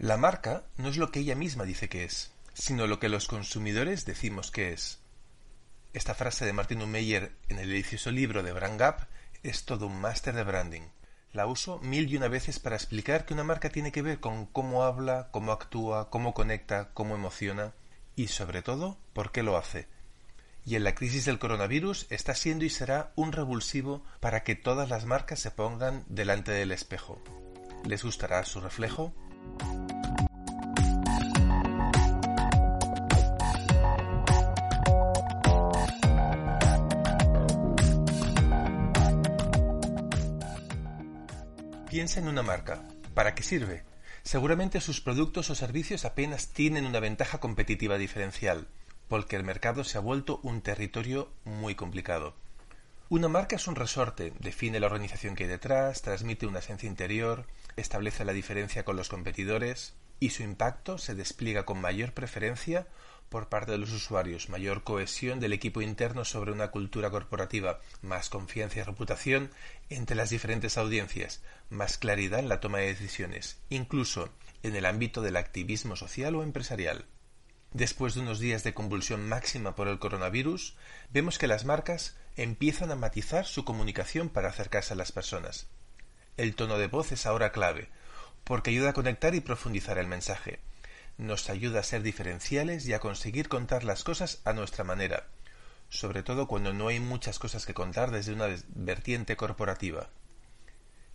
La marca no es lo que ella misma dice que es, sino lo que los consumidores decimos que es. Esta frase de Martin Meyer en el delicioso libro de Brand Gap es todo un máster de branding. La uso mil y una veces para explicar que una marca tiene que ver con cómo habla, cómo actúa, cómo conecta, cómo emociona y sobre todo por qué lo hace. Y en la crisis del coronavirus está siendo y será un revulsivo para que todas las marcas se pongan delante del espejo. ¿Les gustará su reflejo? Piensa en una marca. ¿Para qué sirve? Seguramente sus productos o servicios apenas tienen una ventaja competitiva diferencial, porque el mercado se ha vuelto un territorio muy complicado. Una marca es un resorte, define la organización que hay detrás, transmite una esencia interior, establece la diferencia con los competidores y su impacto se despliega con mayor preferencia por parte de los usuarios, mayor cohesión del equipo interno sobre una cultura corporativa, más confianza y reputación entre las diferentes audiencias, más claridad en la toma de decisiones, incluso en el ámbito del activismo social o empresarial. Después de unos días de convulsión máxima por el coronavirus, vemos que las marcas empiezan a matizar su comunicación para acercarse a las personas. El tono de voz es ahora clave, porque ayuda a conectar y profundizar el mensaje nos ayuda a ser diferenciales y a conseguir contar las cosas a nuestra manera, sobre todo cuando no hay muchas cosas que contar desde una vertiente corporativa.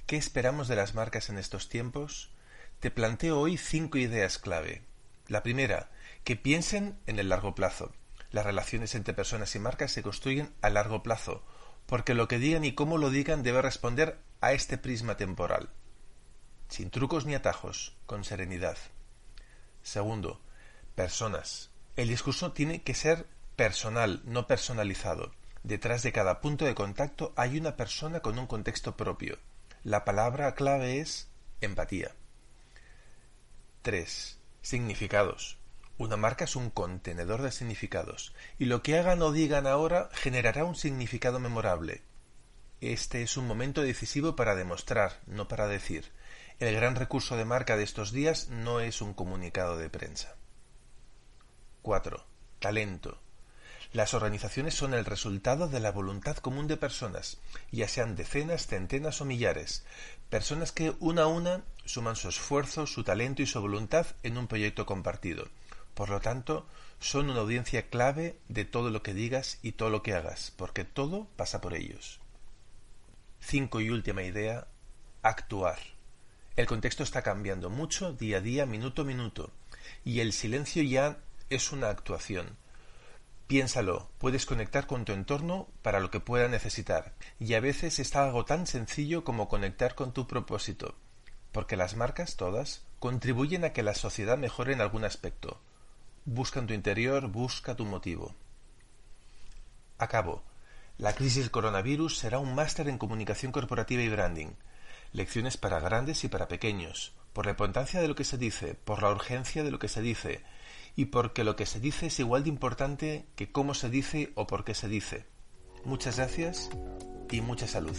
¿Qué esperamos de las marcas en estos tiempos? Te planteo hoy cinco ideas clave. La primera, que piensen en el largo plazo. Las relaciones entre personas y marcas se construyen a largo plazo, porque lo que digan y cómo lo digan debe responder a este prisma temporal. Sin trucos ni atajos, con serenidad. Segundo, personas. El discurso tiene que ser personal, no personalizado. Detrás de cada punto de contacto hay una persona con un contexto propio. La palabra clave es empatía. 3. Significados. Una marca es un contenedor de significados, y lo que hagan o digan ahora generará un significado memorable. Este es un momento decisivo para demostrar, no para decir. El gran recurso de marca de estos días no es un comunicado de prensa. 4. Talento. Las organizaciones son el resultado de la voluntad común de personas, ya sean decenas, centenas o millares, personas que una a una suman su esfuerzo, su talento y su voluntad en un proyecto compartido. Por lo tanto, son una audiencia clave de todo lo que digas y todo lo que hagas, porque todo pasa por ellos. 5. Y última idea, actuar. El contexto está cambiando mucho día a día, minuto a minuto, y el silencio ya es una actuación. Piénsalo, puedes conectar con tu entorno para lo que pueda necesitar, y a veces está algo tan sencillo como conectar con tu propósito, porque las marcas todas contribuyen a que la sociedad mejore en algún aspecto. Busca en tu interior, busca tu motivo. Acabo. La crisis coronavirus será un máster en comunicación corporativa y branding lecciones para grandes y para pequeños, por la importancia de lo que se dice, por la urgencia de lo que se dice, y porque lo que se dice es igual de importante que cómo se dice o por qué se dice. Muchas gracias y mucha salud.